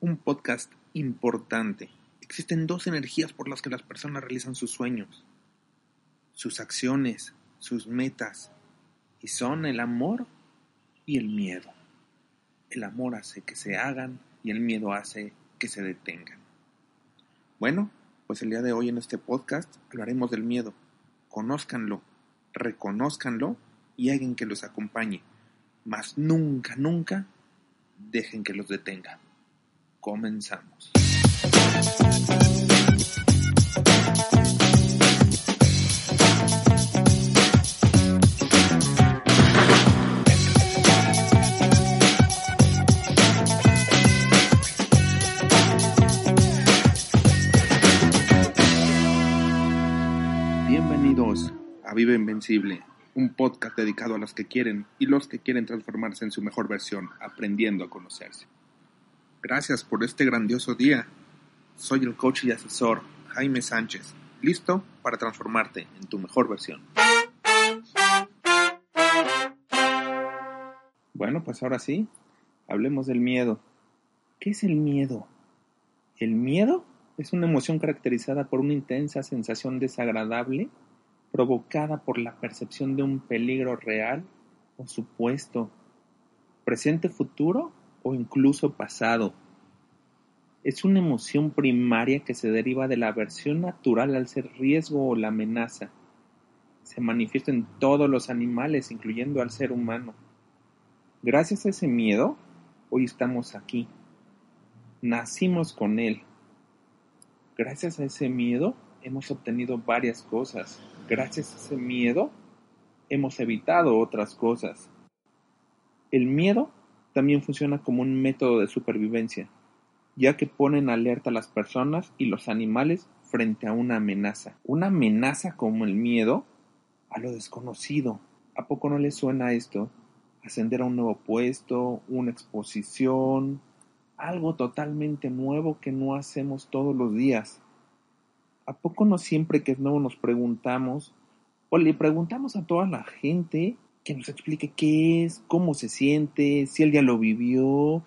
un podcast importante. Existen dos energías por las que las personas realizan sus sueños, sus acciones, sus metas, y son el amor y el miedo. El amor hace que se hagan y el miedo hace que se detengan. Bueno, pues el día de hoy en este podcast hablaremos del miedo. Conózcanlo, reconózcanlo y hagan que los acompañe. Mas nunca, nunca dejen que los detenga. Comenzamos. Bienvenidos a Vive Invencible, un podcast dedicado a los que quieren y los que quieren transformarse en su mejor versión, aprendiendo a conocerse. Gracias por este grandioso día. Soy el coach y asesor Jaime Sánchez, listo para transformarte en tu mejor versión. Bueno, pues ahora sí, hablemos del miedo. ¿Qué es el miedo? El miedo es una emoción caracterizada por una intensa sensación desagradable provocada por la percepción de un peligro real o supuesto, presente, futuro o incluso pasado. Es una emoción primaria que se deriva de la aversión natural al ser riesgo o la amenaza. Se manifiesta en todos los animales, incluyendo al ser humano. Gracias a ese miedo, hoy estamos aquí. Nacimos con él. Gracias a ese miedo hemos obtenido varias cosas. Gracias a ese miedo hemos evitado otras cosas. El miedo también funciona como un método de supervivencia, ya que pone en alerta a las personas y los animales frente a una amenaza. Una amenaza como el miedo a lo desconocido. ¿A poco no le suena esto? Ascender a un nuevo puesto, una exposición, algo totalmente nuevo que no hacemos todos los días. ¿A poco no siempre que es nuevo nos preguntamos o le preguntamos a toda la gente que nos explique qué es, cómo se siente, si él ya lo vivió,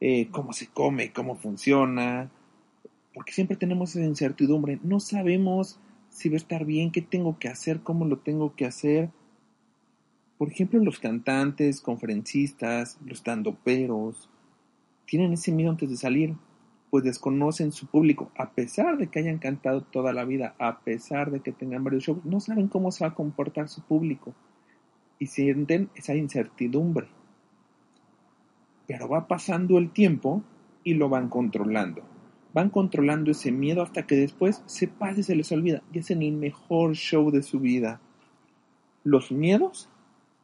eh, cómo se come, cómo funciona, porque siempre tenemos esa incertidumbre, no sabemos si va a estar bien, qué tengo que hacer, cómo lo tengo que hacer. Por ejemplo, los cantantes, conferencistas, los tandoperos, tienen ese miedo antes de salir, pues desconocen su público, a pesar de que hayan cantado toda la vida, a pesar de que tengan varios shows, no saben cómo se va a comportar su público y sienten esa incertidumbre. Pero va pasando el tiempo y lo van controlando. Van controlando ese miedo hasta que después se pasa y se les olvida y hacen el mejor show de su vida. Los miedos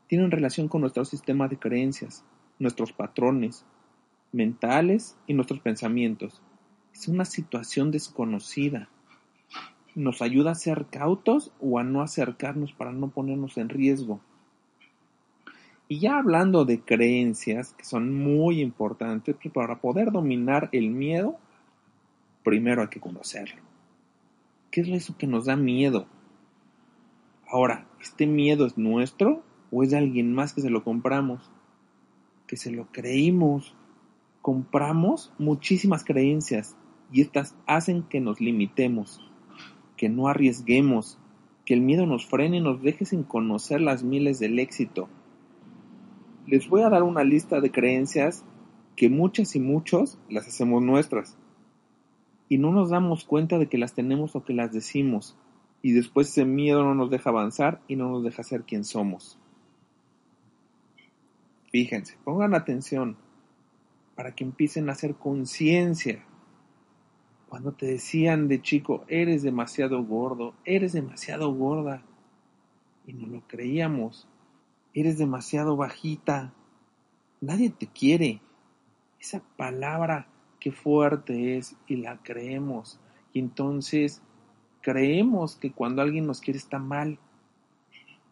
tienen relación con nuestro sistema de creencias, nuestros patrones mentales y nuestros pensamientos. Es una situación desconocida. Nos ayuda a ser cautos o a no acercarnos para no ponernos en riesgo. Y ya hablando de creencias que son muy importantes, pues, para poder dominar el miedo, primero hay que conocerlo. ¿Qué es eso que nos da miedo? Ahora, ¿este miedo es nuestro o es de alguien más que se lo compramos? Que se lo creímos. Compramos muchísimas creencias y estas hacen que nos limitemos, que no arriesguemos, que el miedo nos frene y nos deje sin conocer las miles del éxito les voy a dar una lista de creencias que muchas y muchos las hacemos nuestras. Y no nos damos cuenta de que las tenemos o que las decimos. Y después ese miedo no nos deja avanzar y no nos deja ser quien somos. Fíjense, pongan atención para que empiecen a hacer conciencia. Cuando te decían de chico, eres demasiado gordo, eres demasiado gorda, y no lo creíamos, Eres demasiado bajita. Nadie te quiere. Esa palabra qué fuerte es y la creemos. Y entonces creemos que cuando alguien nos quiere está mal,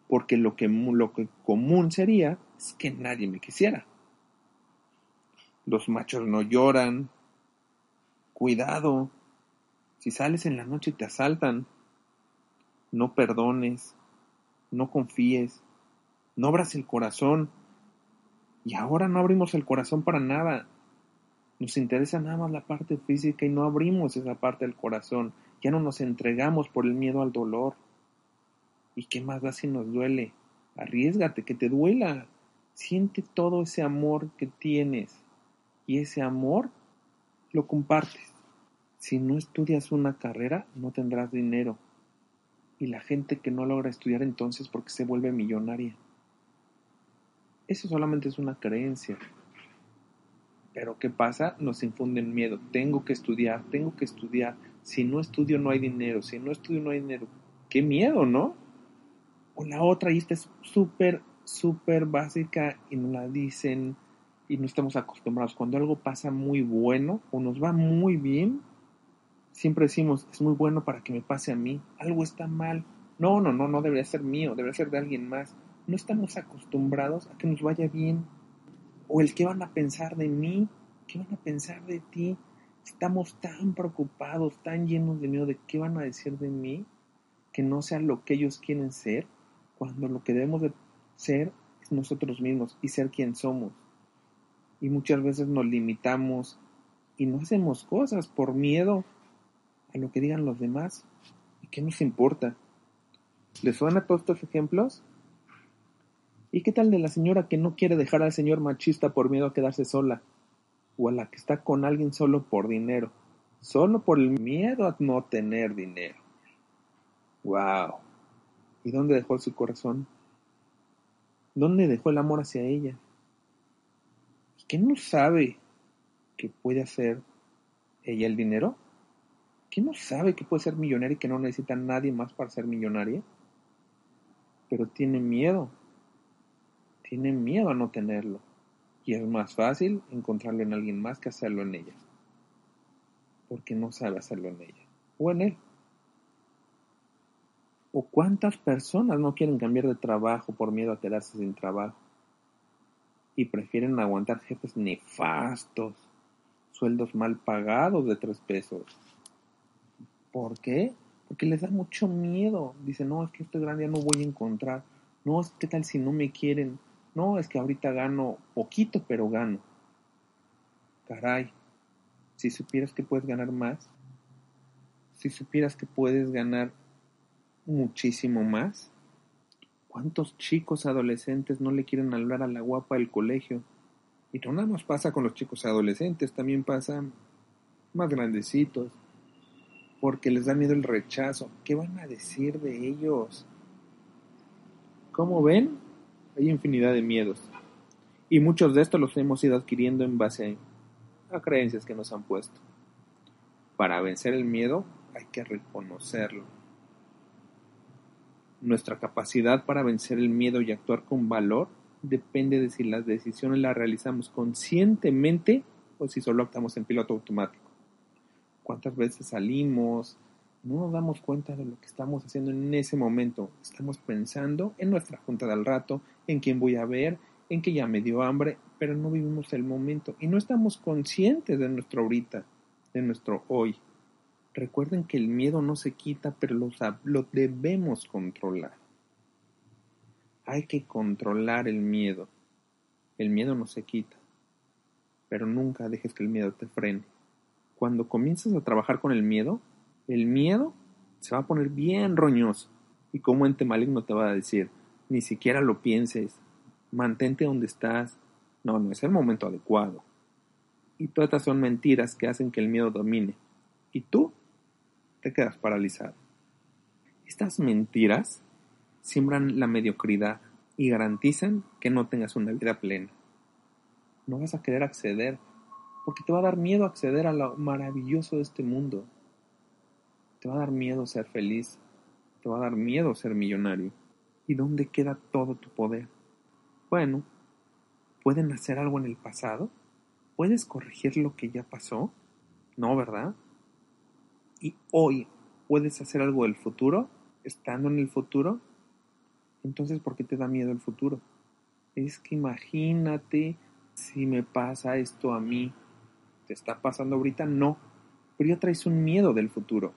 porque lo que, lo que común sería es que nadie me quisiera. Los machos no lloran. Cuidado. Si sales en la noche te asaltan, no perdones, no confíes, no abras el corazón. Y ahora no abrimos el corazón para nada. Nos interesa nada más la parte física y no abrimos esa parte del corazón. Ya no nos entregamos por el miedo al dolor. ¿Y qué más da si nos duele? Arriesgate, que te duela. Siente todo ese amor que tienes. Y ese amor lo compartes. Si no estudias una carrera, no tendrás dinero. Y la gente que no logra estudiar entonces porque se vuelve millonaria. Eso solamente es una creencia. Pero ¿qué pasa? Nos infunden miedo. Tengo que estudiar, tengo que estudiar. Si no estudio no hay dinero, si no estudio no hay dinero. Qué miedo, ¿no? O la otra, y esta es súper, súper básica y nos la dicen y no estamos acostumbrados. Cuando algo pasa muy bueno o nos va muy bien, siempre decimos, es muy bueno para que me pase a mí. Algo está mal. No, no, no, no debería ser mío, debería ser de alguien más. No estamos acostumbrados a que nos vaya bien o el qué van a pensar de mí, qué van a pensar de ti. Estamos tan preocupados, tan llenos de miedo de qué van a decir de mí, que no sea lo que ellos quieren ser, cuando lo que debemos de ser es nosotros mismos y ser quien somos. Y muchas veces nos limitamos y no hacemos cosas por miedo a lo que digan los demás. ¿Y qué nos importa? ¿Les suena todos estos ejemplos? ¿Y qué tal de la señora que no quiere dejar al señor machista por miedo a quedarse sola? ¿O a la que está con alguien solo por dinero? Solo por el miedo a no tener dinero. ¡Wow! ¿Y dónde dejó su corazón? ¿Dónde dejó el amor hacia ella? ¿Y qué no sabe que puede hacer ella el dinero? ¿Qué no sabe que puede ser millonaria y que no necesita a nadie más para ser millonaria? Pero tiene miedo tiene miedo a no tenerlo. Y es más fácil encontrarlo en alguien más que hacerlo en ella. Porque no sabe hacerlo en ella. O en él. ¿O cuántas personas no quieren cambiar de trabajo por miedo a quedarse sin trabajo? Y prefieren aguantar jefes nefastos, sueldos mal pagados de tres pesos. ¿Por qué? Porque les da mucho miedo. Dicen, no, es que este gran día no voy a encontrar. No, es que tal si no me quieren. No, es que ahorita gano poquito, pero gano. Caray, si supieras que puedes ganar más, si supieras que puedes ganar muchísimo más, ¿cuántos chicos adolescentes no le quieren hablar a la guapa del colegio? Y no nada más pasa con los chicos adolescentes, también pasa más grandecitos, porque les da miedo el rechazo. ¿Qué van a decir de ellos? ¿Cómo ven? Hay infinidad de miedos. Y muchos de estos los hemos ido adquiriendo en base a creencias que nos han puesto. Para vencer el miedo hay que reconocerlo. Nuestra capacidad para vencer el miedo y actuar con valor depende de si las decisiones las realizamos conscientemente o si solo actuamos en piloto automático. ¿Cuántas veces salimos, no nos damos cuenta de lo que estamos haciendo en ese momento. Estamos pensando en nuestra junta del rato, en quién voy a ver, en que ya me dio hambre, pero no vivimos el momento y no estamos conscientes de nuestro ahorita, de nuestro hoy. Recuerden que el miedo no se quita, pero lo, lo debemos controlar. Hay que controlar el miedo. El miedo no se quita, pero nunca dejes que el miedo te frene. Cuando comienzas a trabajar con el miedo, el miedo se va a poner bien roñoso. Y como ente maligno te va a decir, ni siquiera lo pienses, mantente donde estás. No, no es el momento adecuado. Y todas estas son mentiras que hacen que el miedo domine. Y tú te quedas paralizado. Estas mentiras siembran la mediocridad y garantizan que no tengas una vida plena. No vas a querer acceder, porque te va a dar miedo acceder a lo maravilloso de este mundo. Te va a dar miedo ser feliz. Te va a dar miedo ser millonario. ¿Y dónde queda todo tu poder? Bueno, ¿pueden hacer algo en el pasado? ¿Puedes corregir lo que ya pasó? No, ¿verdad? Y hoy puedes hacer algo del futuro, estando en el futuro. Entonces, ¿por qué te da miedo el futuro? Es que imagínate si me pasa esto a mí. ¿Te está pasando ahorita? No. Pero ya traes un miedo del futuro.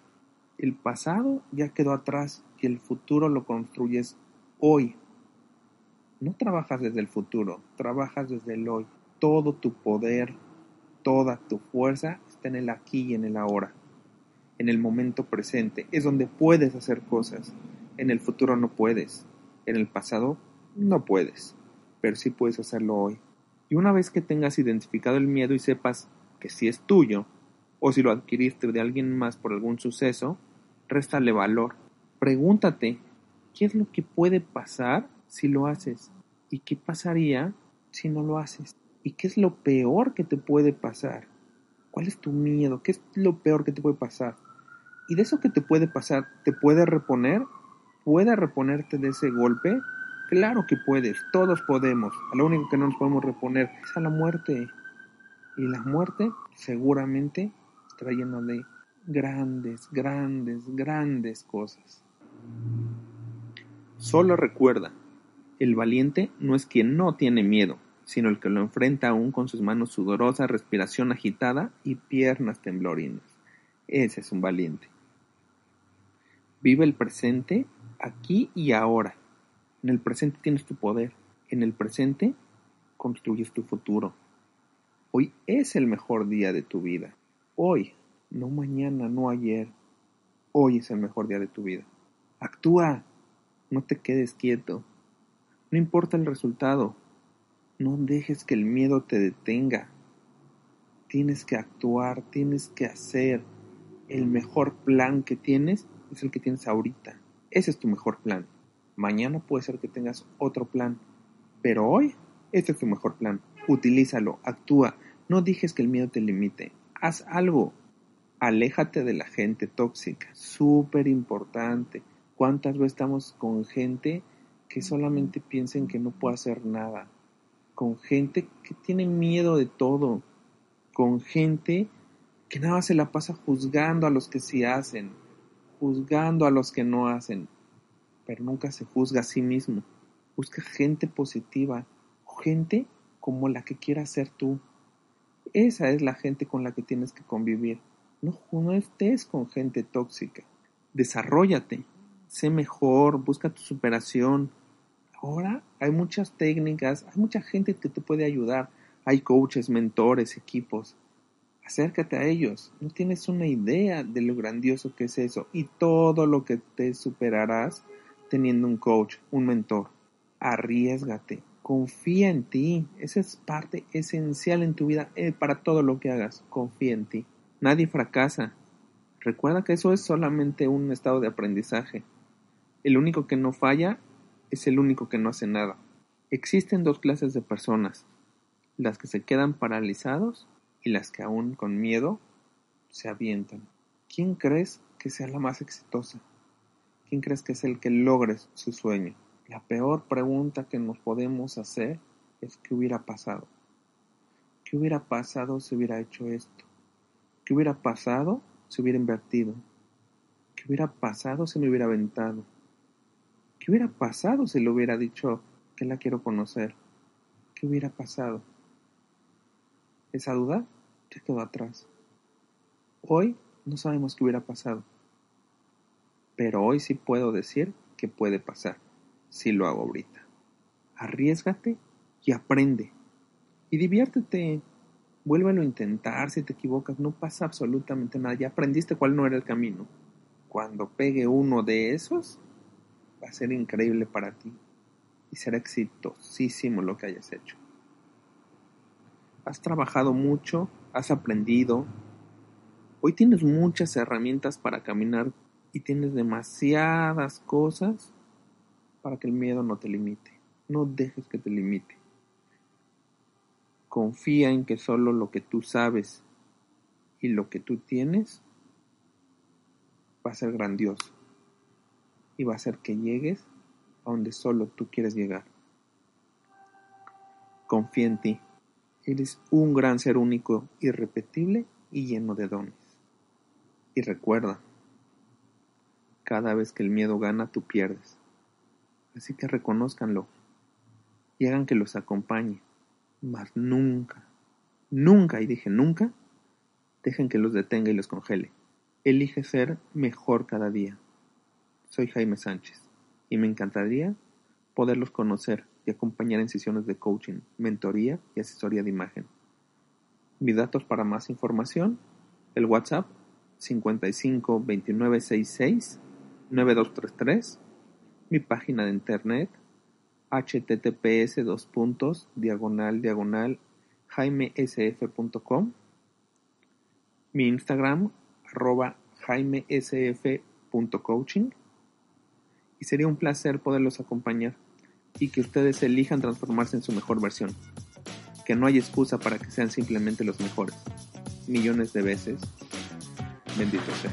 El pasado ya quedó atrás y el futuro lo construyes hoy. No trabajas desde el futuro, trabajas desde el hoy. Todo tu poder, toda tu fuerza está en el aquí y en el ahora. En el momento presente es donde puedes hacer cosas. En el futuro no puedes. En el pasado no puedes. Pero sí puedes hacerlo hoy. Y una vez que tengas identificado el miedo y sepas que si es tuyo, o si lo adquiriste de alguien más por algún suceso, réstale valor. Pregúntate, ¿qué es lo que puede pasar si lo haces? ¿Y qué pasaría si no lo haces? ¿Y qué es lo peor que te puede pasar? ¿Cuál es tu miedo? ¿Qué es lo peor que te puede pasar? Y de eso que te puede pasar, ¿te puede reponer? ¿Puede reponerte de ese golpe? Claro que puedes, todos podemos. lo único que no nos podemos reponer es a la muerte. Y la muerte seguramente está llena de grandes, grandes, grandes cosas. Solo recuerda, el valiente no es quien no tiene miedo, sino el que lo enfrenta aún con sus manos sudorosas, respiración agitada y piernas temblorinas. Ese es un valiente. Vive el presente aquí y ahora. En el presente tienes tu poder. En el presente construyes tu futuro. Hoy es el mejor día de tu vida. Hoy no mañana, no ayer. Hoy es el mejor día de tu vida. Actúa. No te quedes quieto. No importa el resultado. No dejes que el miedo te detenga. Tienes que actuar, tienes que hacer. El mejor plan que tienes es el que tienes ahorita. Ese es tu mejor plan. Mañana puede ser que tengas otro plan. Pero hoy, este es tu mejor plan. Utilízalo, actúa. No dejes que el miedo te limite. Haz algo. Aléjate de la gente tóxica, súper importante. ¿Cuántas veces estamos con gente que solamente piensa que no puede hacer nada? Con gente que tiene miedo de todo. Con gente que nada se la pasa juzgando a los que sí hacen, juzgando a los que no hacen, pero nunca se juzga a sí mismo. Busca gente positiva, gente como la que quieras ser tú. Esa es la gente con la que tienes que convivir. No, estés con gente tóxica. Desarrollate, sé mejor, busca tu superación. Ahora hay muchas técnicas, hay mucha gente que te puede ayudar. Hay coaches, mentores, equipos. Acércate a ellos. No tienes una idea de lo grandioso que es eso y todo lo que te superarás teniendo un coach, un mentor. Arriesgate, confía en ti. Esa es parte esencial en tu vida eh, para todo lo que hagas. Confía en ti. Nadie fracasa. Recuerda que eso es solamente un estado de aprendizaje. El único que no falla es el único que no hace nada. Existen dos clases de personas, las que se quedan paralizados y las que aún con miedo se avientan. ¿Quién crees que sea la más exitosa? ¿Quién crees que es el que logre su sueño? La peor pregunta que nos podemos hacer es ¿qué hubiera pasado? ¿Qué hubiera pasado si hubiera hecho esto? ¿Qué hubiera pasado si hubiera invertido? ¿Qué hubiera pasado si me hubiera aventado? ¿Qué hubiera pasado si le hubiera dicho que la quiero conocer? ¿Qué hubiera pasado? Esa duda ya quedó atrás. Hoy no sabemos qué hubiera pasado. Pero hoy sí puedo decir que puede pasar si lo hago ahorita. Arriesgate y aprende. Y diviértete. Vuélvelo a intentar, si te equivocas, no pasa absolutamente nada, ya aprendiste cuál no era el camino. Cuando pegue uno de esos, va a ser increíble para ti y será exitosísimo lo que hayas hecho. Has trabajado mucho, has aprendido, hoy tienes muchas herramientas para caminar y tienes demasiadas cosas para que el miedo no te limite. No dejes que te limite. Confía en que solo lo que tú sabes y lo que tú tienes va a ser grandioso y va a hacer que llegues a donde solo tú quieres llegar. Confía en ti. Eres un gran ser único, irrepetible y lleno de dones. Y recuerda, cada vez que el miedo gana, tú pierdes. Así que reconózcanlo y hagan que los acompañe. Mas nunca, nunca, y dije nunca, dejen que los detenga y los congele. Elige ser mejor cada día. Soy Jaime Sánchez y me encantaría poderlos conocer y acompañar en sesiones de coaching, mentoría y asesoría de imagen. Mis datos para más información, el WhatsApp 55 29 66 9233, mi página de internet https dos puntos diagonal diagonal jaimesf.com, mi Instagram arroba jaimesf.coaching y sería un placer poderlos acompañar y que ustedes elijan transformarse en su mejor versión. Que no hay excusa para que sean simplemente los mejores. Millones de veces. Bendito sea.